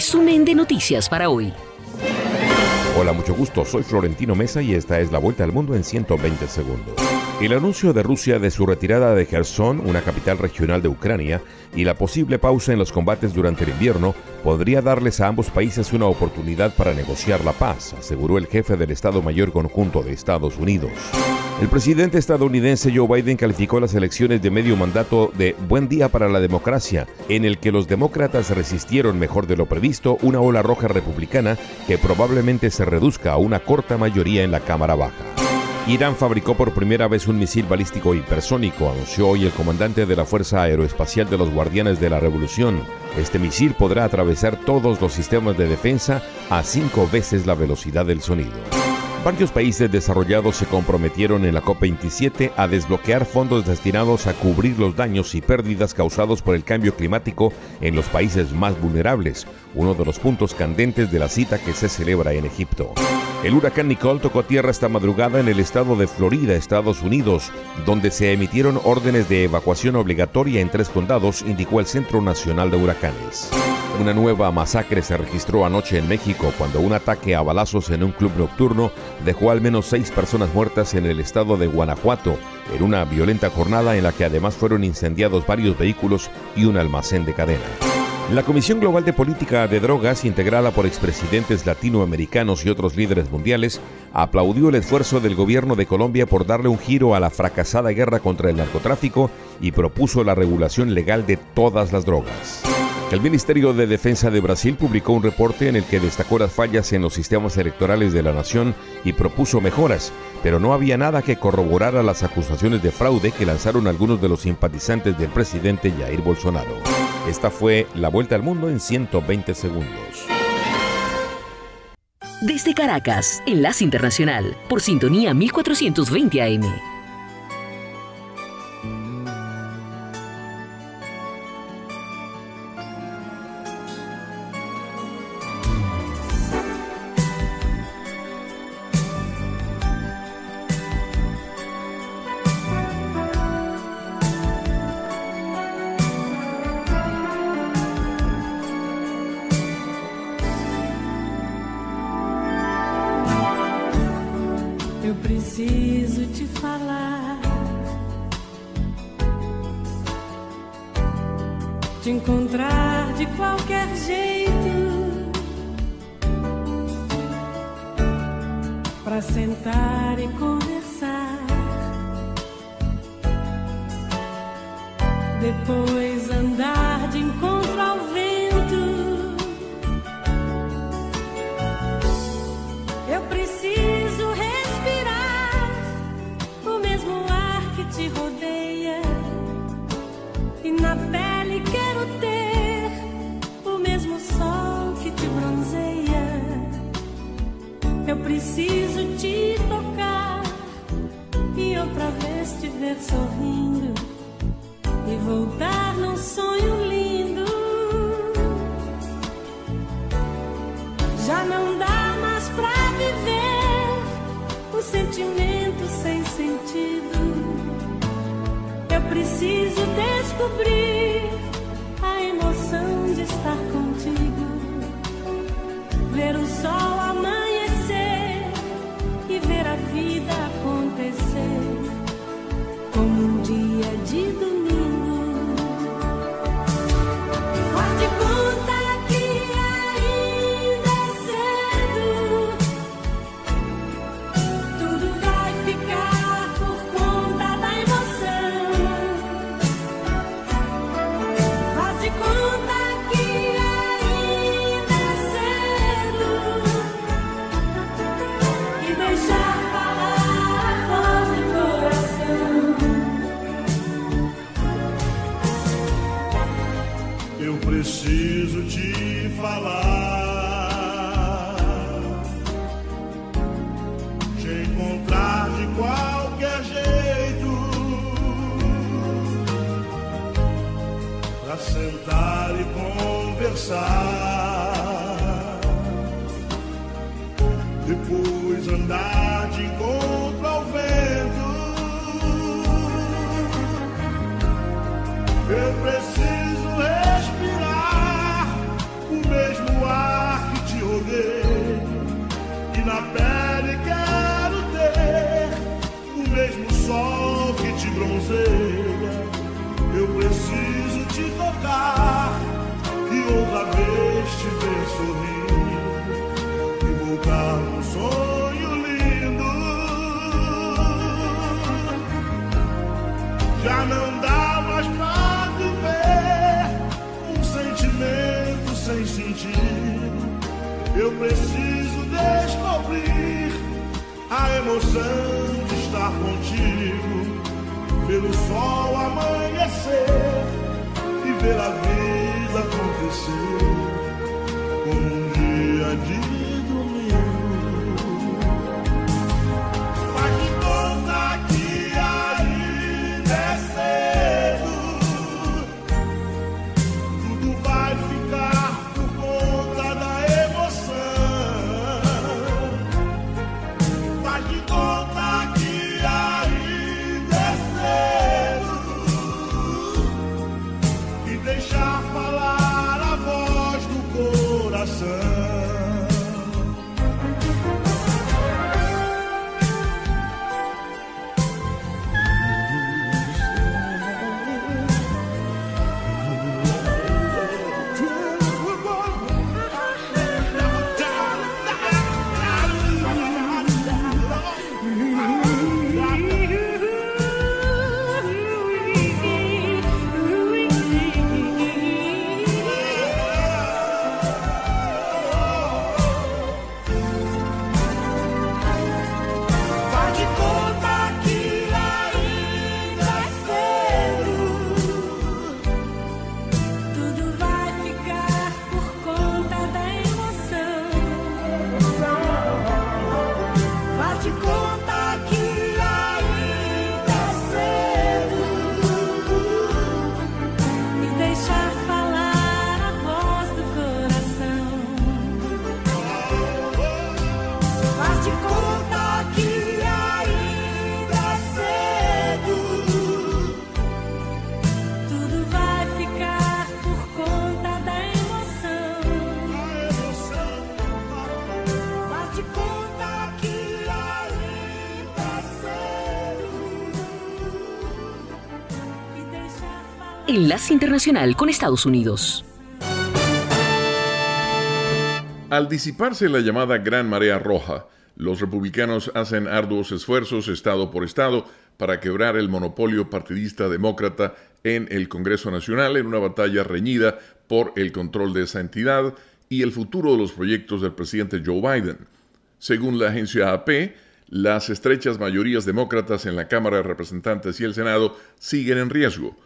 Resumen de noticias para hoy. Hola, mucho gusto. Soy Florentino Mesa y esta es la vuelta al mundo en 120 segundos. El anuncio de Rusia de su retirada de Kherson, una capital regional de Ucrania, y la posible pausa en los combates durante el invierno podría darles a ambos países una oportunidad para negociar la paz, aseguró el jefe del Estado Mayor Conjunto de Estados Unidos. El presidente estadounidense Joe Biden calificó las elecciones de medio mandato de buen día para la democracia, en el que los demócratas resistieron mejor de lo previsto una ola roja republicana que probablemente se reduzca a una corta mayoría en la Cámara Baja. Irán fabricó por primera vez un misil balístico hipersónico, anunció hoy el comandante de la Fuerza Aeroespacial de los Guardianes de la Revolución. Este misil podrá atravesar todos los sistemas de defensa a cinco veces la velocidad del sonido. Varios países desarrollados se comprometieron en la COP27 a desbloquear fondos destinados a cubrir los daños y pérdidas causados por el cambio climático en los países más vulnerables, uno de los puntos candentes de la cita que se celebra en Egipto. El huracán Nicole tocó tierra esta madrugada en el estado de Florida, Estados Unidos, donde se emitieron órdenes de evacuación obligatoria en tres condados, indicó el Centro Nacional de Huracanes. Una nueva masacre se registró anoche en México cuando un ataque a balazos en un club nocturno dejó al menos seis personas muertas en el estado de Guanajuato, en una violenta jornada en la que además fueron incendiados varios vehículos y un almacén de cadena. La Comisión Global de Política de Drogas, integrada por expresidentes latinoamericanos y otros líderes mundiales, aplaudió el esfuerzo del gobierno de Colombia por darle un giro a la fracasada guerra contra el narcotráfico y propuso la regulación legal de todas las drogas. El Ministerio de Defensa de Brasil publicó un reporte en el que destacó las fallas en los sistemas electorales de la nación y propuso mejoras, pero no había nada que corroborara las acusaciones de fraude que lanzaron algunos de los simpatizantes del presidente Jair Bolsonaro. Esta fue la vuelta al mundo en 120 segundos. Desde Caracas, Enlace Internacional, por sintonía 1420 AM. Depois andar de encontro ao vento. Eu preciso respirar o mesmo ar que te rodeia. E na pele quero ter o mesmo sol que te bronzeia. Eu preciso te tocar e outra vez te ver sorrir. Eu preciso descobrir a emoção de estar contigo, ver o sol amanhecer e ver a vida acontecer. Um dia de Internacional con Estados Unidos. Al disiparse la llamada Gran Marea Roja, los republicanos hacen arduos esfuerzos estado por estado para quebrar el monopolio partidista demócrata en el Congreso Nacional en una batalla reñida por el control de esa entidad y el futuro de los proyectos del presidente Joe Biden. Según la agencia AP, las estrechas mayorías demócratas en la Cámara de Representantes y el Senado siguen en riesgo.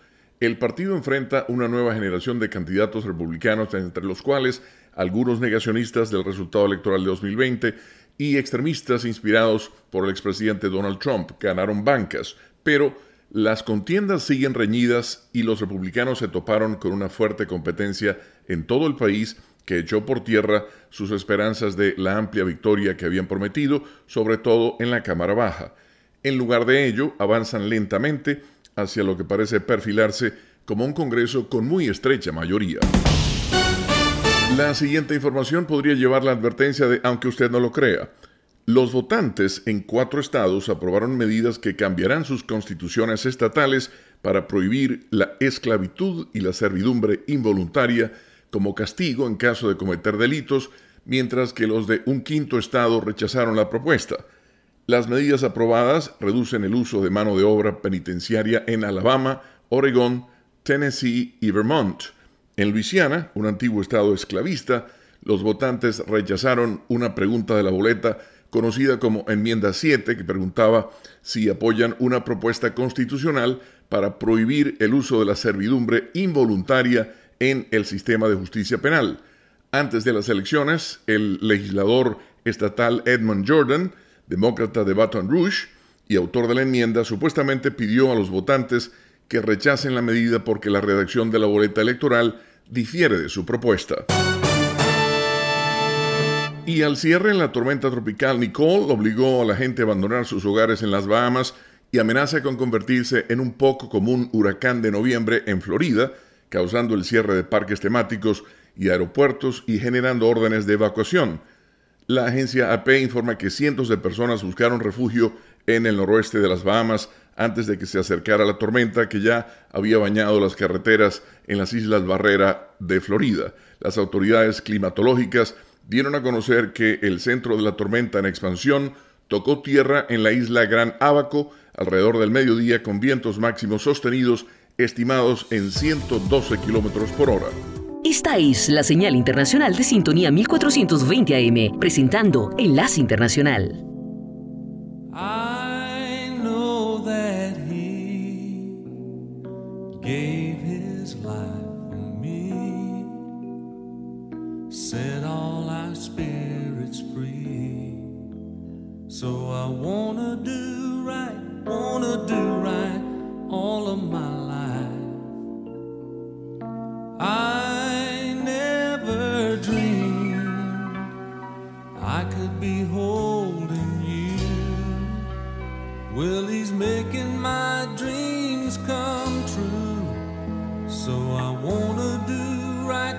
El partido enfrenta una nueva generación de candidatos republicanos, entre los cuales algunos negacionistas del resultado electoral de 2020 y extremistas inspirados por el expresidente Donald Trump ganaron bancas, pero las contiendas siguen reñidas y los republicanos se toparon con una fuerte competencia en todo el país que echó por tierra sus esperanzas de la amplia victoria que habían prometido, sobre todo en la Cámara Baja. En lugar de ello, avanzan lentamente hacia lo que parece perfilarse como un Congreso con muy estrecha mayoría. La siguiente información podría llevar la advertencia de, aunque usted no lo crea, los votantes en cuatro estados aprobaron medidas que cambiarán sus constituciones estatales para prohibir la esclavitud y la servidumbre involuntaria como castigo en caso de cometer delitos, mientras que los de un quinto estado rechazaron la propuesta. Las medidas aprobadas reducen el uso de mano de obra penitenciaria en Alabama, Oregón, Tennessee y Vermont. En Luisiana, un antiguo estado esclavista, los votantes rechazaron una pregunta de la boleta conocida como Enmienda 7, que preguntaba si apoyan una propuesta constitucional para prohibir el uso de la servidumbre involuntaria en el sistema de justicia penal. Antes de las elecciones, el legislador estatal Edmund Jordan, demócrata de Baton Rouge y autor de la enmienda, supuestamente pidió a los votantes que rechacen la medida porque la redacción de la boleta electoral difiere de su propuesta. Y al cierre, la tormenta tropical Nicole obligó a la gente a abandonar sus hogares en las Bahamas y amenaza con convertirse en un poco común huracán de noviembre en Florida, causando el cierre de parques temáticos y aeropuertos y generando órdenes de evacuación. La agencia AP informa que cientos de personas buscaron refugio en el noroeste de las Bahamas antes de que se acercara la tormenta que ya había bañado las carreteras en las Islas Barrera de Florida. Las autoridades climatológicas dieron a conocer que el centro de la tormenta en expansión tocó tierra en la isla Gran Abaco alrededor del mediodía con vientos máximos sostenidos estimados en 112 kilómetros por hora. Esta es la señal internacional de sintonía 1420 AM, presentando Enlace Internacional. I know that he gave his life for me, set all our spirits free. So I wanna do right, wanna do right all of my life. I never dreamed I could be holding you. Well, he's making my dreams come true. So I wanna do right,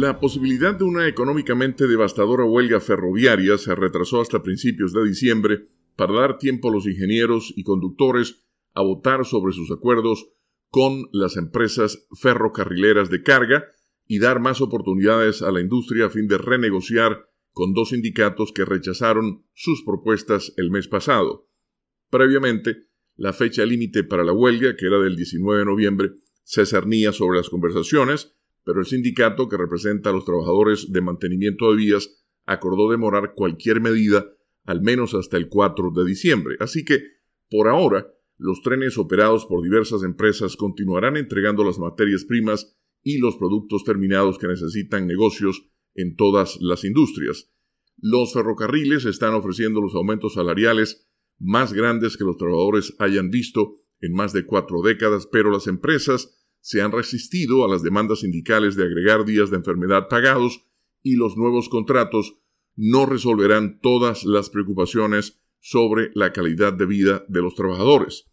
La posibilidad de una económicamente devastadora huelga ferroviaria se retrasó hasta principios de diciembre para dar tiempo a los ingenieros y conductores a votar sobre sus acuerdos con las empresas ferrocarrileras de carga y dar más oportunidades a la industria a fin de renegociar con dos sindicatos que rechazaron sus propuestas el mes pasado. Previamente, la fecha límite para la huelga, que era del 19 de noviembre, se cernía sobre las conversaciones, pero el sindicato que representa a los trabajadores de mantenimiento de vías acordó demorar cualquier medida al menos hasta el 4 de diciembre. Así que, por ahora, los trenes operados por diversas empresas continuarán entregando las materias primas y los productos terminados que necesitan negocios en todas las industrias. Los ferrocarriles están ofreciendo los aumentos salariales más grandes que los trabajadores hayan visto en más de cuatro décadas, pero las empresas se han resistido a las demandas sindicales de agregar días de enfermedad pagados y los nuevos contratos no resolverán todas las preocupaciones sobre la calidad de vida de los trabajadores.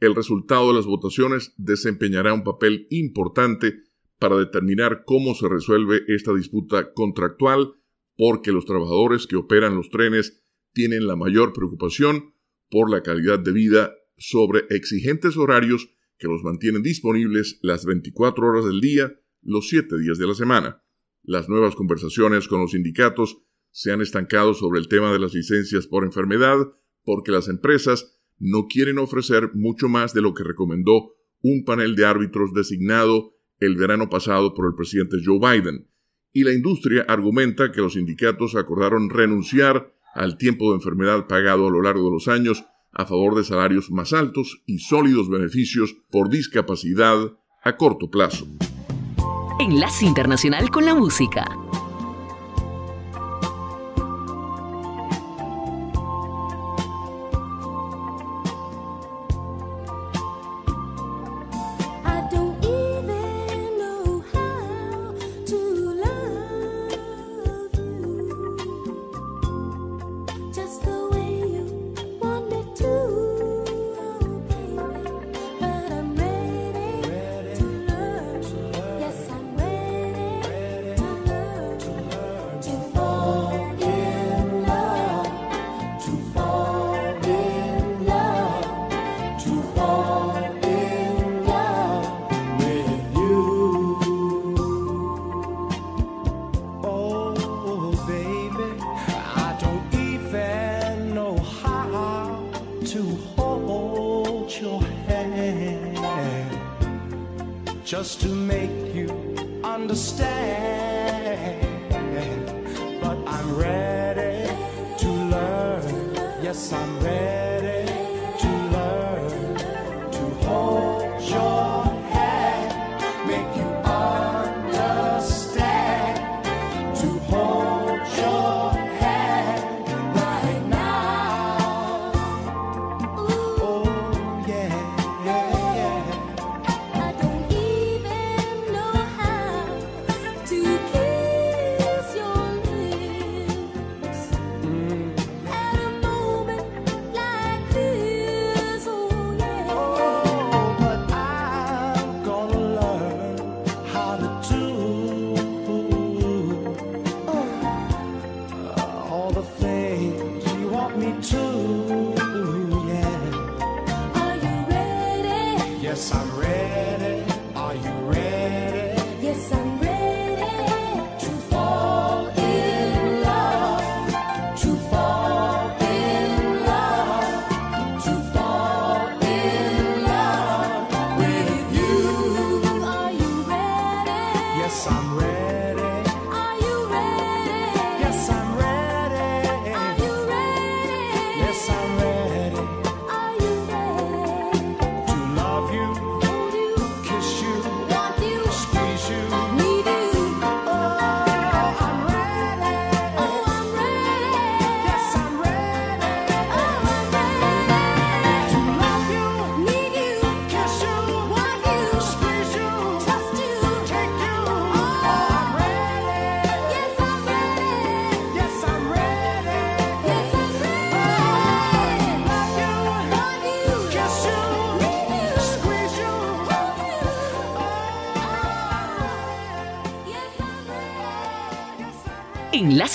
El resultado de las votaciones desempeñará un papel importante para determinar cómo se resuelve esta disputa contractual, porque los trabajadores que operan los trenes tienen la mayor preocupación por la calidad de vida sobre exigentes horarios que los mantienen disponibles las 24 horas del día, los 7 días de la semana. Las nuevas conversaciones con los sindicatos se han estancado sobre el tema de las licencias por enfermedad porque las empresas no quieren ofrecer mucho más de lo que recomendó un panel de árbitros designado el verano pasado por el presidente Joe Biden. Y la industria argumenta que los sindicatos acordaron renunciar al tiempo de enfermedad pagado a lo largo de los años a favor de salarios más altos y sólidos beneficios por discapacidad a corto plazo. Enlace Internacional con la Música.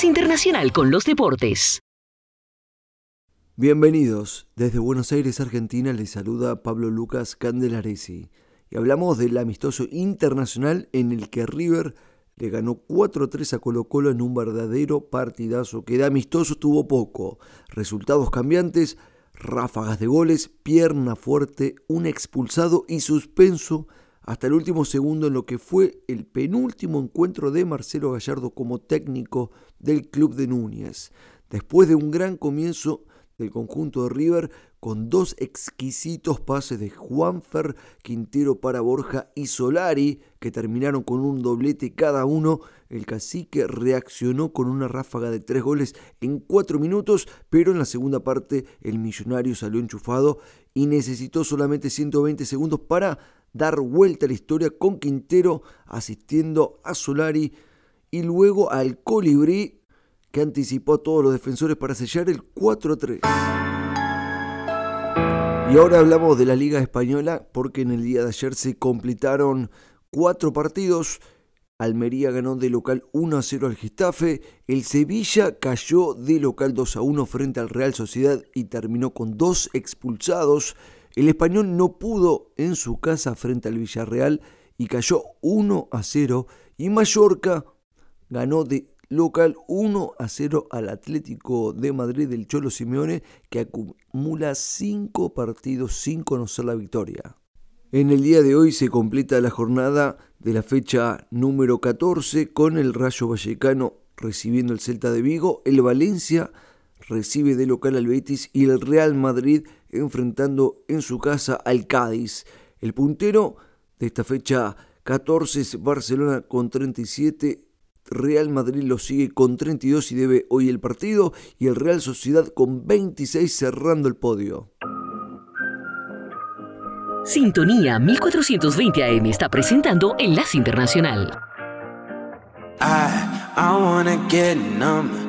Internacional con los Deportes. Bienvenidos. Desde Buenos Aires, Argentina, les saluda Pablo Lucas Candelaresi. Y hablamos del amistoso internacional en el que River le ganó 4-3 a Colo Colo en un verdadero partidazo que de amistoso tuvo poco. Resultados cambiantes, ráfagas de goles, pierna fuerte, un expulsado y suspenso hasta el último segundo en lo que fue el penúltimo encuentro de Marcelo Gallardo como técnico del club de Núñez. Después de un gran comienzo, del conjunto de River con dos exquisitos pases de Juanfer, Quintero para Borja y Solari, que terminaron con un doblete cada uno. El cacique reaccionó con una ráfaga de tres goles en cuatro minutos, pero en la segunda parte el millonario salió enchufado y necesitó solamente 120 segundos para dar vuelta a la historia con Quintero asistiendo a Solari y luego al Colibrí que anticipó a todos los defensores para sellar el 4-3. Y ahora hablamos de la Liga Española porque en el día de ayer se completaron cuatro partidos. Almería ganó de local 1 0 al Gestafe. El Sevilla cayó de local 2 1 frente al Real Sociedad y terminó con dos expulsados. El español no pudo en su casa frente al Villarreal y cayó 1 0. Y Mallorca ganó de local 1 a 0 al Atlético de Madrid del Cholo Simeone que acumula 5 partidos sin conocer la victoria. En el día de hoy se completa la jornada de la fecha número 14 con el Rayo Vallecano recibiendo el Celta de Vigo, el Valencia recibe de local al Betis y el Real Madrid enfrentando en su casa al Cádiz. El puntero de esta fecha 14 es Barcelona con 37, Real Madrid lo sigue con 32 y debe hoy el partido y el Real Sociedad con 26 cerrando el podio. Sintonía 1420 AM está presentando Enlace Internacional. I, I wanna get numb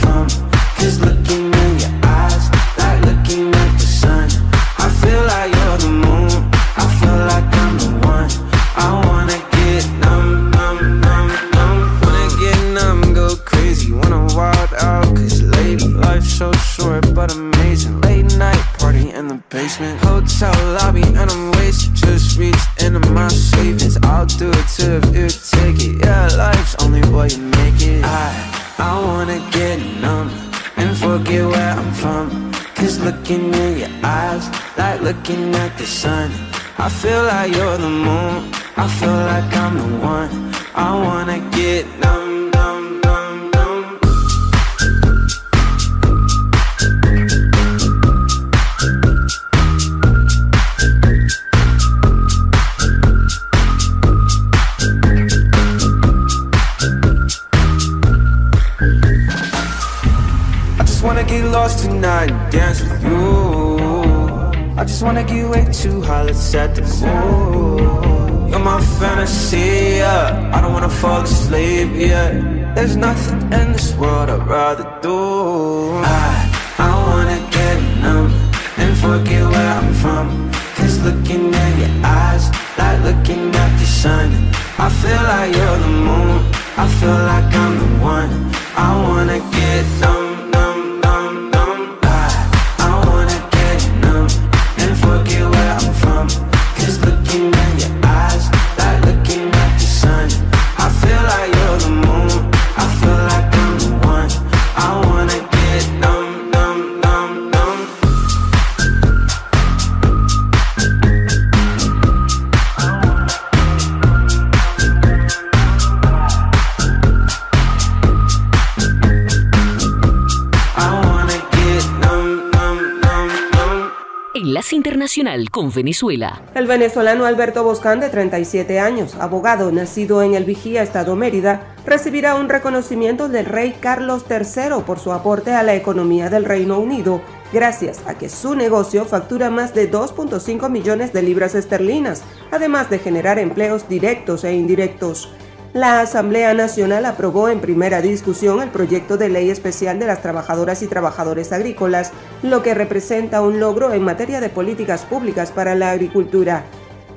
Con Venezuela. El venezolano Alberto Boscán, de 37 años, abogado nacido en el Vigía, Estado Mérida, recibirá un reconocimiento del rey Carlos III por su aporte a la economía del Reino Unido, gracias a que su negocio factura más de 2.5 millones de libras esterlinas, además de generar empleos directos e indirectos. La Asamblea Nacional aprobó en primera discusión el proyecto de ley especial de las trabajadoras y trabajadores agrícolas, lo que representa un logro en materia de políticas públicas para la agricultura.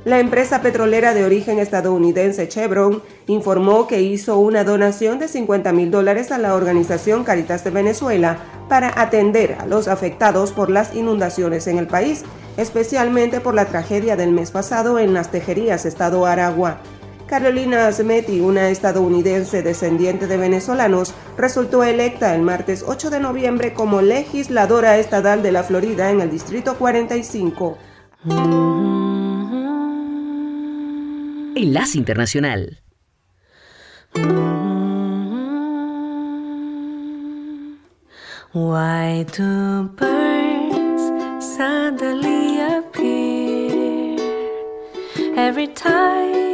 La empresa petrolera de origen estadounidense Chevron informó que hizo una donación de 50 mil dólares a la organización Caritas de Venezuela para atender a los afectados por las inundaciones en el país, especialmente por la tragedia del mes pasado en las Tejerías, Estado Aragua. Carolina Azmetti, una estadounidense descendiente de venezolanos, resultó electa el martes 8 de noviembre como legisladora estatal de la Florida en el Distrito 45. Enlace Internacional. Why do birds suddenly appear every time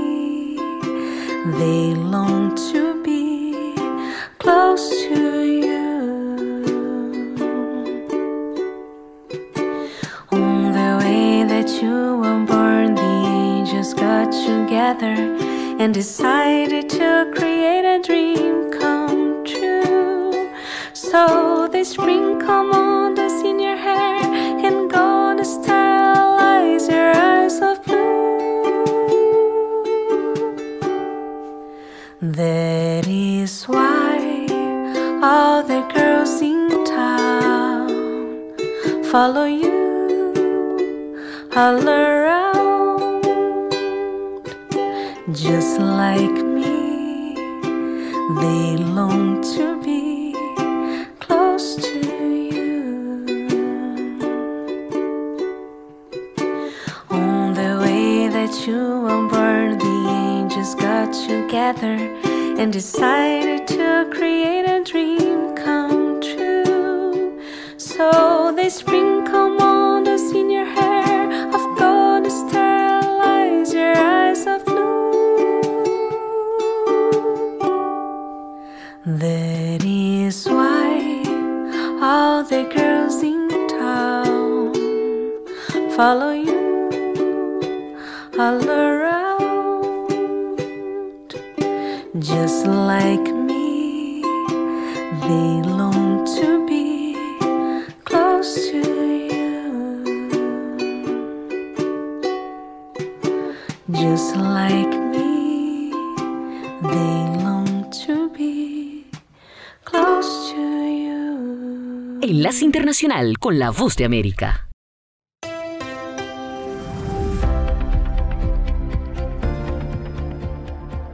they long to be close to you. On the way that you were born, the angels got together and decided to create a dream come true. So they sprinkle on follow you all around, just like me. They long to That is why all the girls in town follow you all around, just like me. They long to be close to you, just like Enlace Internacional con la Voz de América.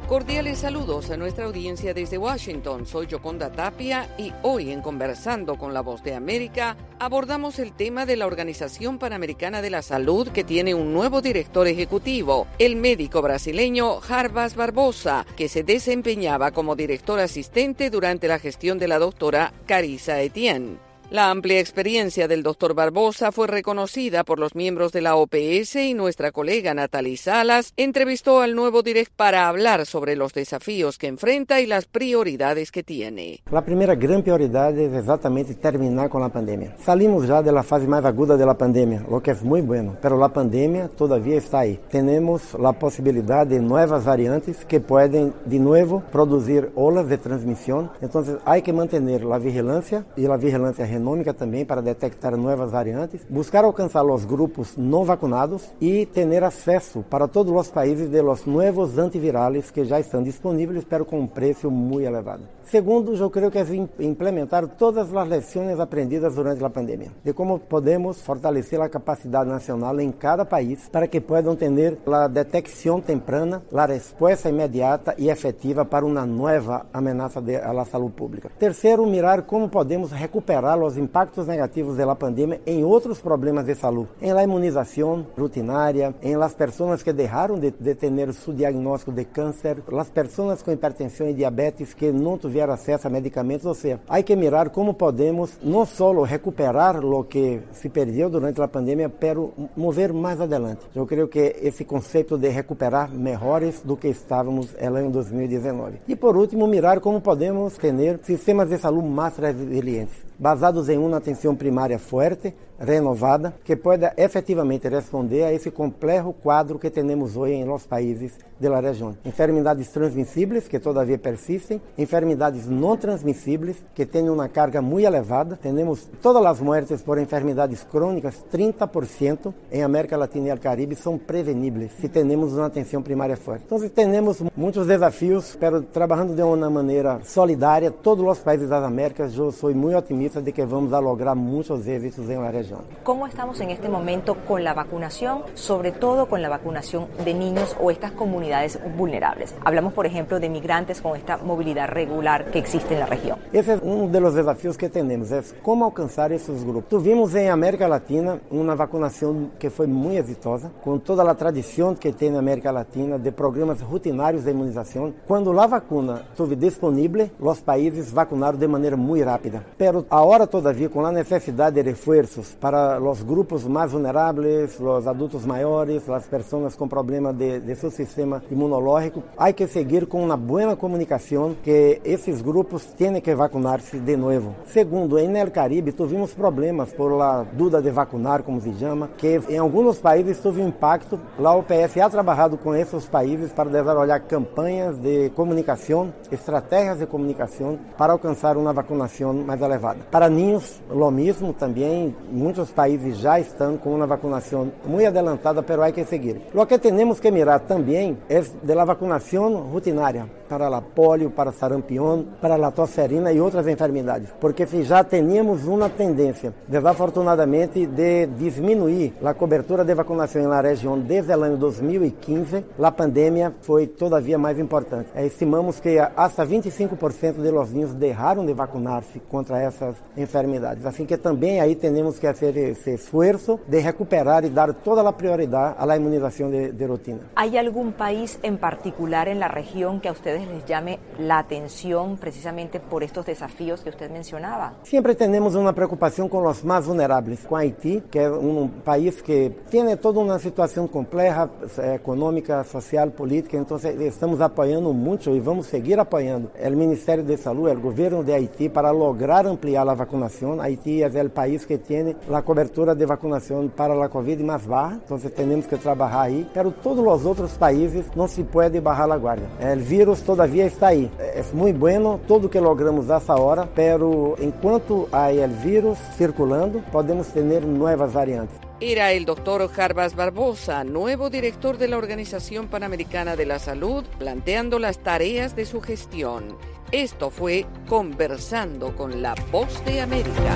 Cordiales saludos a nuestra audiencia desde Washington. Soy Yoconda Tapia y hoy en Conversando con la Voz de América abordamos el tema de la Organización Panamericana de la Salud que tiene un nuevo director ejecutivo, el médico brasileño Jarbas Barbosa, que se desempeñaba como director asistente durante la gestión de la doctora Carissa Etienne. La amplia experiencia del doctor Barbosa fue reconocida por los miembros de la OPS y nuestra colega Natalie Salas entrevistó al nuevo direct para hablar sobre los desafíos que enfrenta y las prioridades que tiene. La primera gran prioridad es exactamente terminar con la pandemia. Salimos ya de la fase más aguda de la pandemia, lo que es muy bueno, pero la pandemia todavía está ahí. Tenemos la posibilidad de nuevas variantes que pueden de nuevo producir olas de transmisión, entonces hay que mantener la vigilancia y la vigilancia genômica também para detectar novas variantes, buscar alcançar os grupos não vacunados e ter acesso para todos os países de los novos antivirales que já estão disponíveis, pero com um preço muito elevado. Segundo, eu creio que é implementar todas as lições aprendidas durante a pandemia, de como podemos fortalecer a capacidade nacional em cada país para que possam ter a detecção temprana, a resposta imediata e efetiva para uma nova ameaça à saúde pública. Terceiro, mirar como podemos recuperar impactos negativos da pandemia em outros problemas de saúde, em la imunização rutinária, em las pessoas que deixaram de, de ter seu diagnóstico de câncer, las pessoas com hipertensão e diabetes que não tiveram acesso a medicamentos, ou seja, há que mirar como podemos não só recuperar o que se perdeu durante a pandemia, pero mover mais adelante. Eu creio que esse conceito de recuperar melhores do que estávamos em 2019. E por último, mirar como podemos ter sistemas de saúde mais resilientes basados em uma atenção primária forte, renovada que pueda efetivamente responder a esse complexo quadro que temos hoje em los países de região. Enfermidades transmissíveis que todavia persistem, enfermidades não transmissíveis que têm uma carga muito elevada. Temos todas as mortes por enfermidades crônicas, 30% em América Latina e Caribe são preveníveis se temos uma atenção primária forte. Então, temos muitos desafios, pero trabalhando de uma maneira solidária, todos os países das Américas, eu sou muito otimista de que vamos lograr muitos êxitos em la região. Como estamos em este momento com a vacinação, sobre todo com a vacinação de niños ou estas comunidades vulnerables. Hablamos, por ejemplo, de migrantes con esta movilidad regular que existe en la región. Ese es uno de los desafíos que tenemos, es cómo alcanzar esos grupos. Tuvimos en América Latina una vacunación que fue muy exitosa, con toda la tradición que tiene América Latina de programas rutinarios de inmunización. Cuando la vacuna estuvo disponible, los países vacunaron de manera muy rápida. Pero ahora todavía, con la necesidad de refuerzos para los grupos más vulnerables, los adultos mayores, las personas con problemas de, de su sistema imunológico. Há que seguir com uma boa comunicação que esses grupos têm que vacinar-se de novo. Segundo, em El Caribe tuvimos problemas por la duda de vacunar, como se chama, que em alguns países teve impacto. A OPS ha trabalhado com esses países para desenvolver campanhas de comunicação, estratégias de comunicação para alcançar uma vacinação mais elevada. Para ninhos, lo mesmo também, muitos países já estão com uma vacinação muito adelantada, mas há que seguir. O que temos que mirar também es de la vacunación rutinaria para la polio, para sarampión, para la tosferina e outras enfermidades. Porque se já teníamos uma tendência, desafortunadamente, de diminuir a cobertura de vacinação na região desde o ano 2015, a pandemia foi todavia mais importante. Estimamos que hasta 25% de los niños deixaram de vacinar-se contra essas enfermidades. Assim que também aí temos que fazer esse esforço de recuperar e dar toda a prioridade à imunização de, de rotina. Há algum país en particular en la región que a ustedes les llame la atención precisamente por estos desafíos que usted mencionaba? Siempre tenemos una preocupación con los más vulnerables, con Haití, que es un país que tiene toda una situación compleja, eh, económica, social, política, entonces estamos apoyando mucho y vamos a seguir apoyando el Ministerio de Salud, el gobierno de Haití para lograr ampliar la vacunación. Haití es el país que tiene la cobertura de vacunación para la COVID más baja, entonces tenemos que trabajar ahí, pero todos los otros países não se pode barrar a guarda. O vírus todavia está aí. É muito bueno tudo que logramos essa hora, pero enquanto há o vírus circulando, podemos ter novas variantes. Era el doctor Jarbas Barbosa, nuevo director de la Organización Panamericana de la Salud, planteando las tareas de su gestión. Esto fue Conversando con la Voz de América.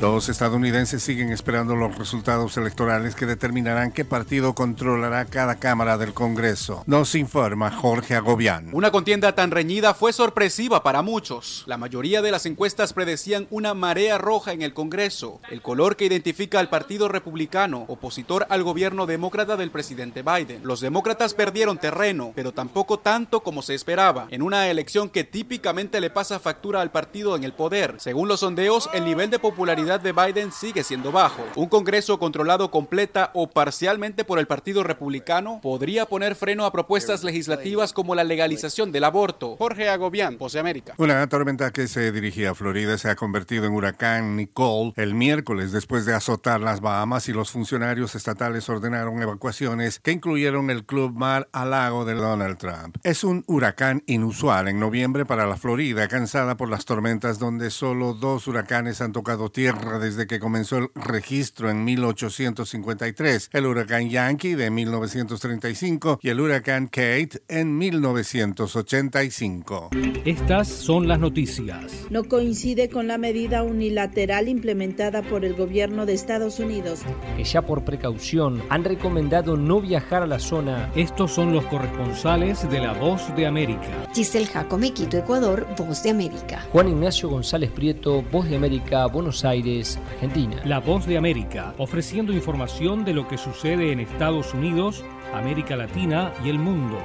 Los estadounidenses siguen esperando los resultados electorales que determinarán qué partido controlará cada Cámara del Congreso. Nos informa Jorge Agobián. Una contienda tan reñida fue sorpresiva para muchos. La mayoría de las encuestas predecían una marea roja en el Congreso, el color que identifica al Partido Republicano, opositor al gobierno demócrata del presidente Biden. Los demócratas perdieron terreno, pero tampoco tanto como se esperaba, en una elección que típicamente le pasa factura al partido en el poder. Según los sondeos, el nivel de popularidad de Biden sigue siendo bajo. Un Congreso controlado completa o parcialmente por el Partido Republicano podría poner freno a propuestas legislativas como la legalización del aborto. Jorge Agobián, Voz América. Una tormenta que se dirigía a Florida se ha convertido en huracán Nicole el miércoles después de azotar las Bahamas y los funcionarios estatales ordenaron evacuaciones que incluyeron el Club Mar al lago de Donald Trump. Es un huracán inusual en noviembre para la Florida, cansada por las tormentas donde solo dos huracanes han tocado tierra desde que comenzó el registro en 1853, el huracán Yankee de 1935 y el huracán Kate en 1985. Estas son las noticias. No coincide con la medida unilateral implementada por el gobierno de Estados Unidos. Que ya por precaución han recomendado no viajar a la zona. Estos son los corresponsales de La Voz de América. Giselle Jacome, Quito, Ecuador, Voz de América. Juan Ignacio González Prieto, Voz de América, Buenos Argentina. La Voz de América, ofreciendo información de lo que sucede en Estados Unidos, América Latina y el mundo.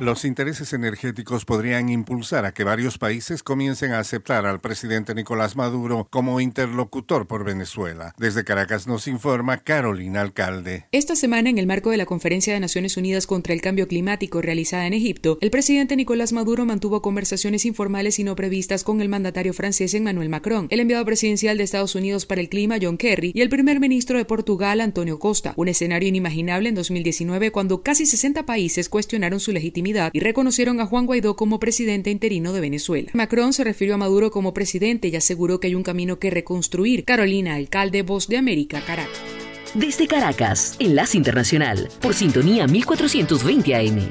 Los intereses energéticos podrían impulsar a que varios países comiencen a aceptar al presidente Nicolás Maduro como interlocutor por Venezuela. Desde Caracas nos informa Carolina Alcalde. Esta semana, en el marco de la Conferencia de Naciones Unidas contra el Cambio Climático realizada en Egipto, el presidente Nicolás Maduro mantuvo conversaciones informales y no previstas con el mandatario francés Emmanuel Macron, el enviado presidencial de Estados Unidos para el Clima John Kerry y el primer ministro de Portugal Antonio Costa. Un escenario inimaginable en 2019 cuando casi 60 países cuestionaron su legitimidad y reconocieron a Juan Guaidó como presidente interino de Venezuela. Macron se refirió a Maduro como presidente y aseguró que hay un camino que reconstruir. Carolina, alcalde Voz de América, Caracas. Desde Caracas, Enlace Internacional, por sintonía 1420 AM.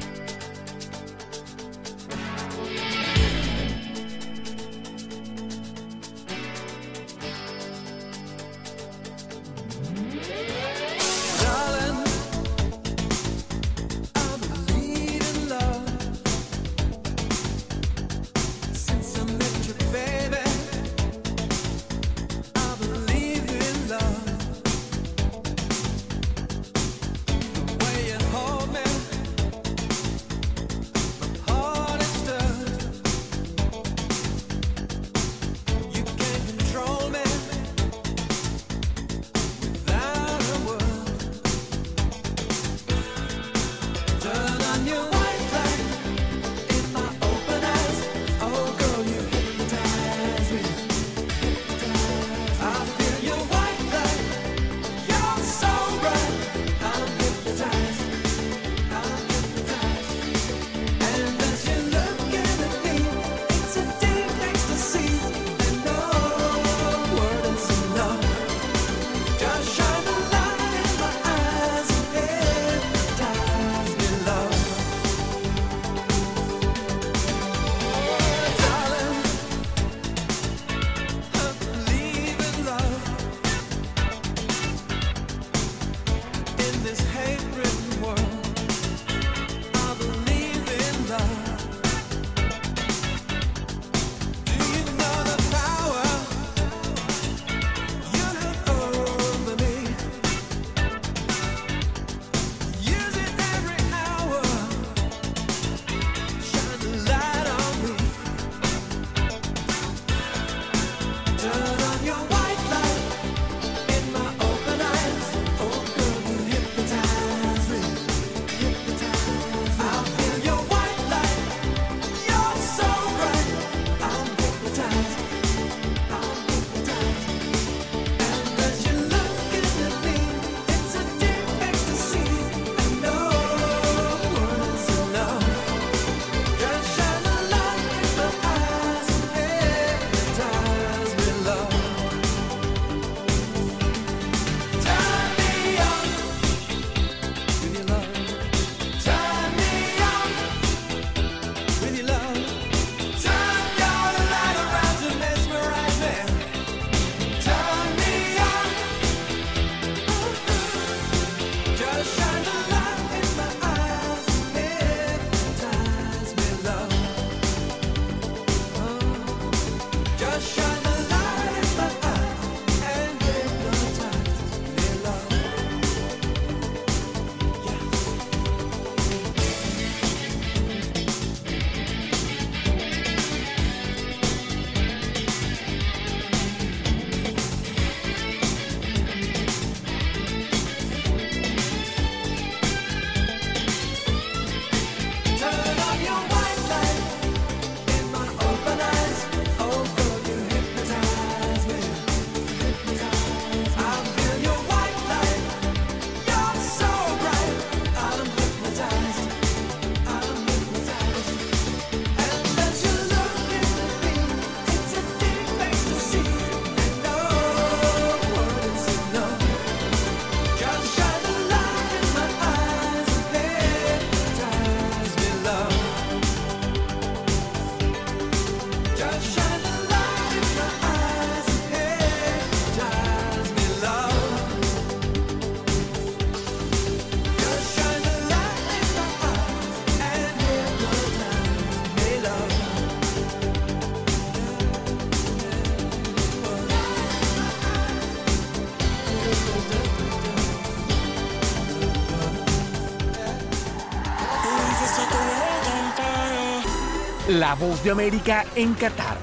La voz de América en Qatar.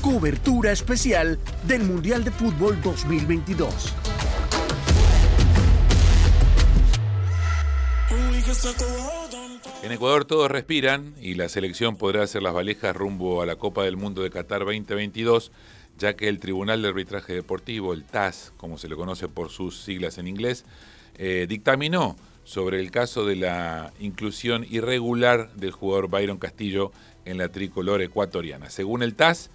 Cobertura especial del Mundial de Fútbol 2022. En Ecuador todos respiran y la selección podrá hacer las valijas rumbo a la Copa del Mundo de Qatar 2022, ya que el Tribunal de Arbitraje Deportivo, el TAS, como se le conoce por sus siglas en inglés, eh, dictaminó sobre el caso de la inclusión irregular del jugador Byron Castillo en la tricolor ecuatoriana. Según el TAS,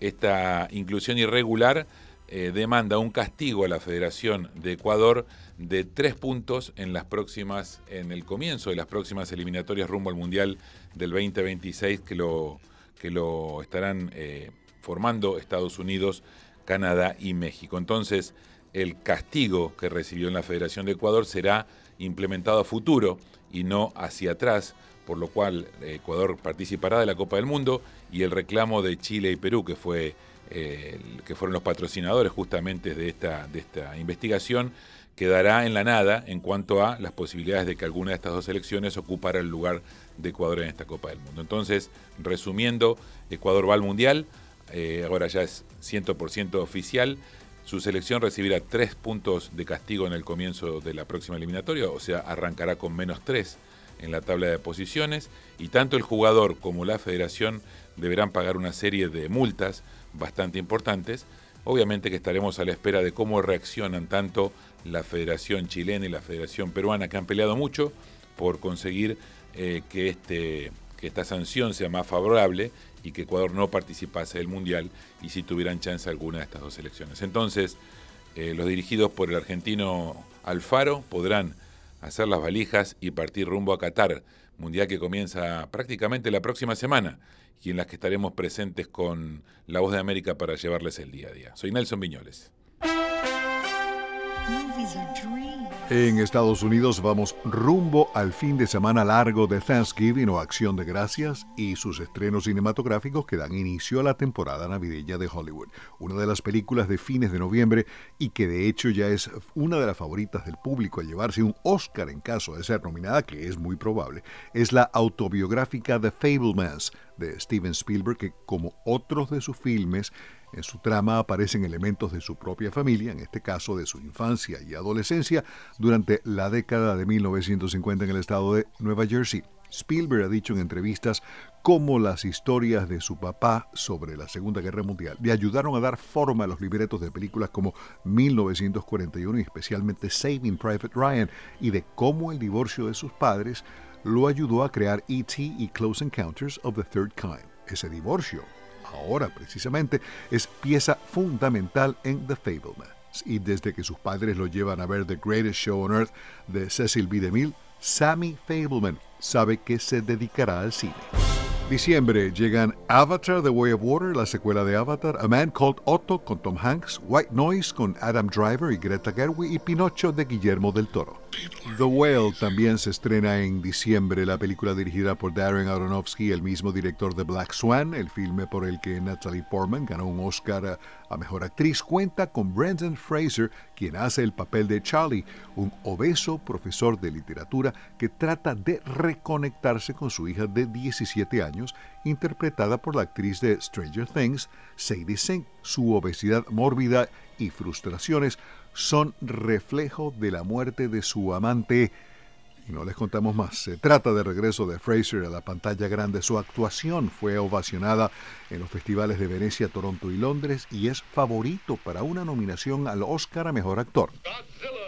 esta inclusión irregular eh, demanda un castigo a la Federación de Ecuador de tres puntos en las próximas, en el comienzo de las próximas eliminatorias rumbo al Mundial del 2026 que lo, que lo estarán eh, formando Estados Unidos, Canadá y México. Entonces, el castigo que recibió en la Federación de Ecuador será implementado a futuro y no hacia atrás, por lo cual eh, Ecuador participará de la Copa del Mundo y el reclamo de Chile y Perú, que, fue, eh, que fueron los patrocinadores justamente de esta, de esta investigación, quedará en la nada en cuanto a las posibilidades de que alguna de estas dos elecciones ocupara el lugar de Ecuador en esta Copa del Mundo. Entonces, resumiendo, Ecuador va al Mundial, eh, ahora ya es 100% oficial, su selección recibirá tres puntos de castigo en el comienzo de la próxima eliminatoria, o sea, arrancará con menos tres en la tabla de posiciones, y tanto el jugador como la federación deberán pagar una serie de multas bastante importantes. Obviamente que estaremos a la espera de cómo reaccionan tanto la Federación Chilena y la Federación Peruana, que han peleado mucho por conseguir eh, que, este, que esta sanción sea más favorable y que Ecuador no participase del Mundial y si tuvieran chance alguna de estas dos elecciones. Entonces, eh, los dirigidos por el argentino Alfaro podrán hacer las valijas y partir rumbo a Qatar, Mundial que comienza prácticamente la próxima semana y en las que estaremos presentes con La Voz de América para llevarles el día a día. Soy Nelson Viñoles. En Estados Unidos vamos rumbo al fin de semana largo de Thanksgiving o Acción de Gracias y sus estrenos cinematográficos que dan inicio a la temporada navideña de Hollywood. Una de las películas de fines de noviembre y que de hecho ya es una de las favoritas del público a llevarse un Oscar en caso de ser nominada, que es muy probable, es la autobiográfica The Fablemans de Steven Spielberg, que como otros de sus filmes en su trama aparecen elementos de su propia familia, en este caso de su infancia y adolescencia, durante la década de 1950 en el estado de Nueva Jersey. Spielberg ha dicho en entrevistas cómo las historias de su papá sobre la Segunda Guerra Mundial le ayudaron a dar forma a los libretos de películas como 1941 y especialmente Saving Private Ryan, y de cómo el divorcio de sus padres lo ayudó a crear E.T. y Close Encounters of the Third Kind. Ese divorcio ahora precisamente, es pieza fundamental en The Fablemans. Y desde que sus padres lo llevan a ver The Greatest Show on Earth de Cecil B. DeMille, Sammy Fableman sabe que se dedicará al cine. Diciembre llegan Avatar The Way of Water, la secuela de Avatar, A Man Called Otto con Tom Hanks, White Noise con Adam Driver y Greta Gerwig y Pinocho de Guillermo del Toro. The Whale también se estrena en diciembre, la película dirigida por Darren Aronofsky, el mismo director de Black Swan, el filme por el que Natalie Portman ganó un Oscar a Mejor Actriz, cuenta con Brendan Fraser, quien hace el papel de Charlie, un obeso profesor de literatura que trata de reconectarse con su hija de 17 años, interpretada por la actriz de Stranger Things, Sadie Sink. Su obesidad mórbida y frustraciones son reflejo de la muerte de su amante. Y no les contamos más. Se trata de regreso de Fraser a la pantalla grande. Su actuación fue ovacionada en los festivales de Venecia, Toronto y Londres y es favorito para una nominación al Oscar a Mejor Actor.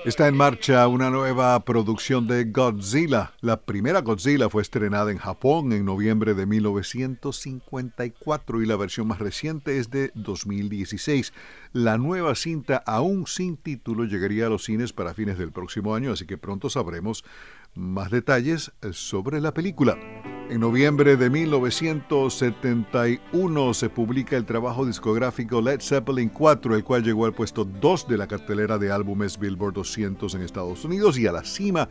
Está en marcha una nueva producción de Godzilla. La primera Godzilla fue estrenada en Japón en noviembre de 1954 y la versión más reciente es de 2016. La nueva cinta, aún sin título, llegaría a los cines para fines del próximo año, así que pronto sabremos más detalles sobre la película. En noviembre de 1971 se publica el trabajo discográfico Led Zeppelin 4, el cual llegó al puesto 2 de la cartelera de álbumes Billboard 200 en Estados Unidos y a la cima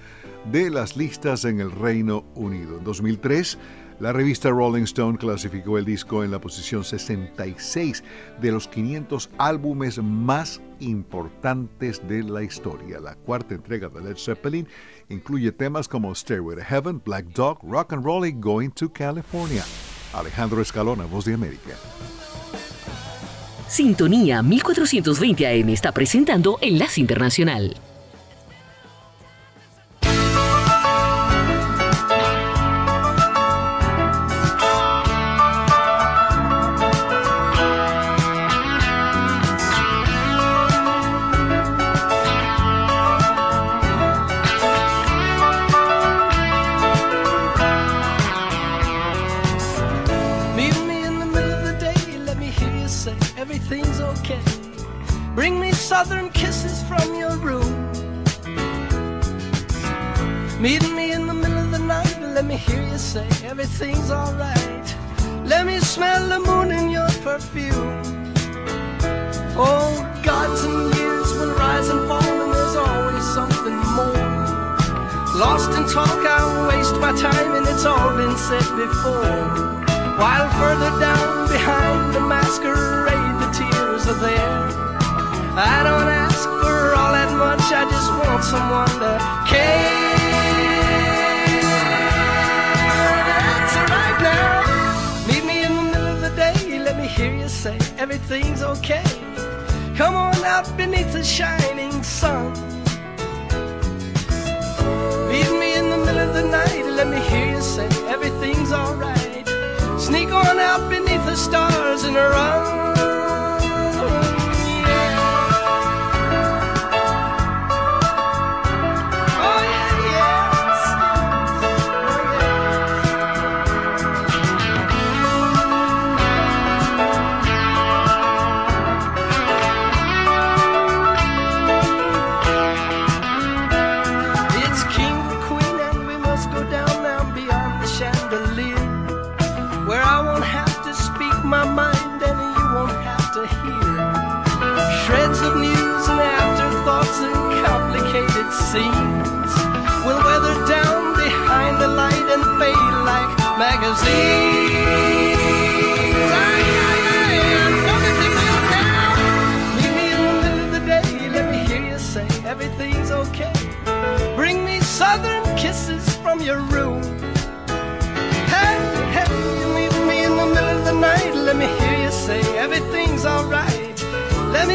de las listas en el Reino Unido. En 2003, la revista Rolling Stone clasificó el disco en la posición 66 de los 500 álbumes más importantes de la historia. La cuarta entrega de Led Zeppelin incluye temas como Stairway to Heaven, Black Dog, Rock and Roll y Going to California. Alejandro Escalona, Voz de América. Sintonía 1420 AM está presentando Enlace Internacional. Kisses from your room. Meet me in the middle of the night let me hear you say everything's alright. Let me smell the moon in your perfume. Oh, gods and years will rise and fall, and there's always something more. Lost in talk, I waste my time, and it's all been said before. While further down behind the masquerade, the tears are there. I don't ask for all that much, I just want someone to care. That's right now. Meet me in the middle of the day, let me hear you say everything's okay. Come on out beneath the shining sun. Meet me in the middle of the night, let me hear you say everything's alright. Sneak on out beneath the stars and run.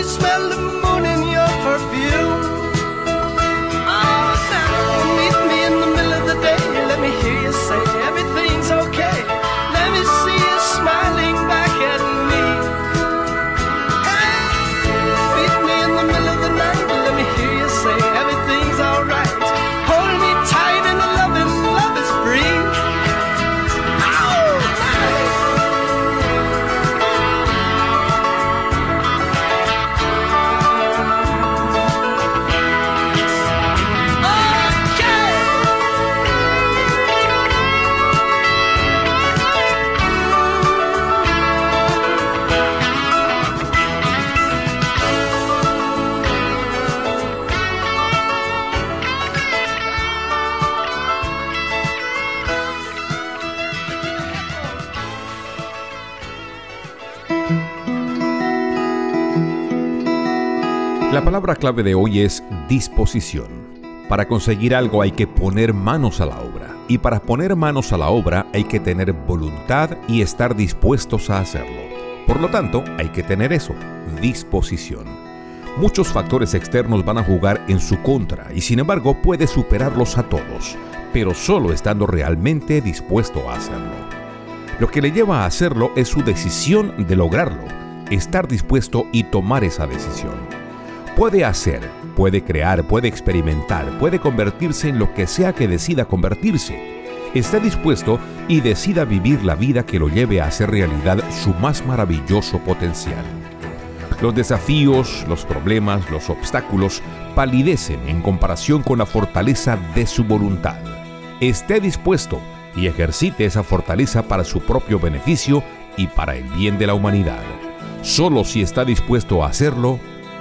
smell the moon in your perfume. Palabra clave de hoy es disposición. Para conseguir algo hay que poner manos a la obra. Y para poner manos a la obra hay que tener voluntad y estar dispuestos a hacerlo. Por lo tanto, hay que tener eso, disposición. Muchos factores externos van a jugar en su contra y sin embargo puede superarlos a todos, pero solo estando realmente dispuesto a hacerlo. Lo que le lleva a hacerlo es su decisión de lograrlo, estar dispuesto y tomar esa decisión. Puede hacer, puede crear, puede experimentar, puede convertirse en lo que sea que decida convertirse. Esté dispuesto y decida vivir la vida que lo lleve a hacer realidad su más maravilloso potencial. Los desafíos, los problemas, los obstáculos palidecen en comparación con la fortaleza de su voluntad. Esté dispuesto y ejercite esa fortaleza para su propio beneficio y para el bien de la humanidad. Solo si está dispuesto a hacerlo,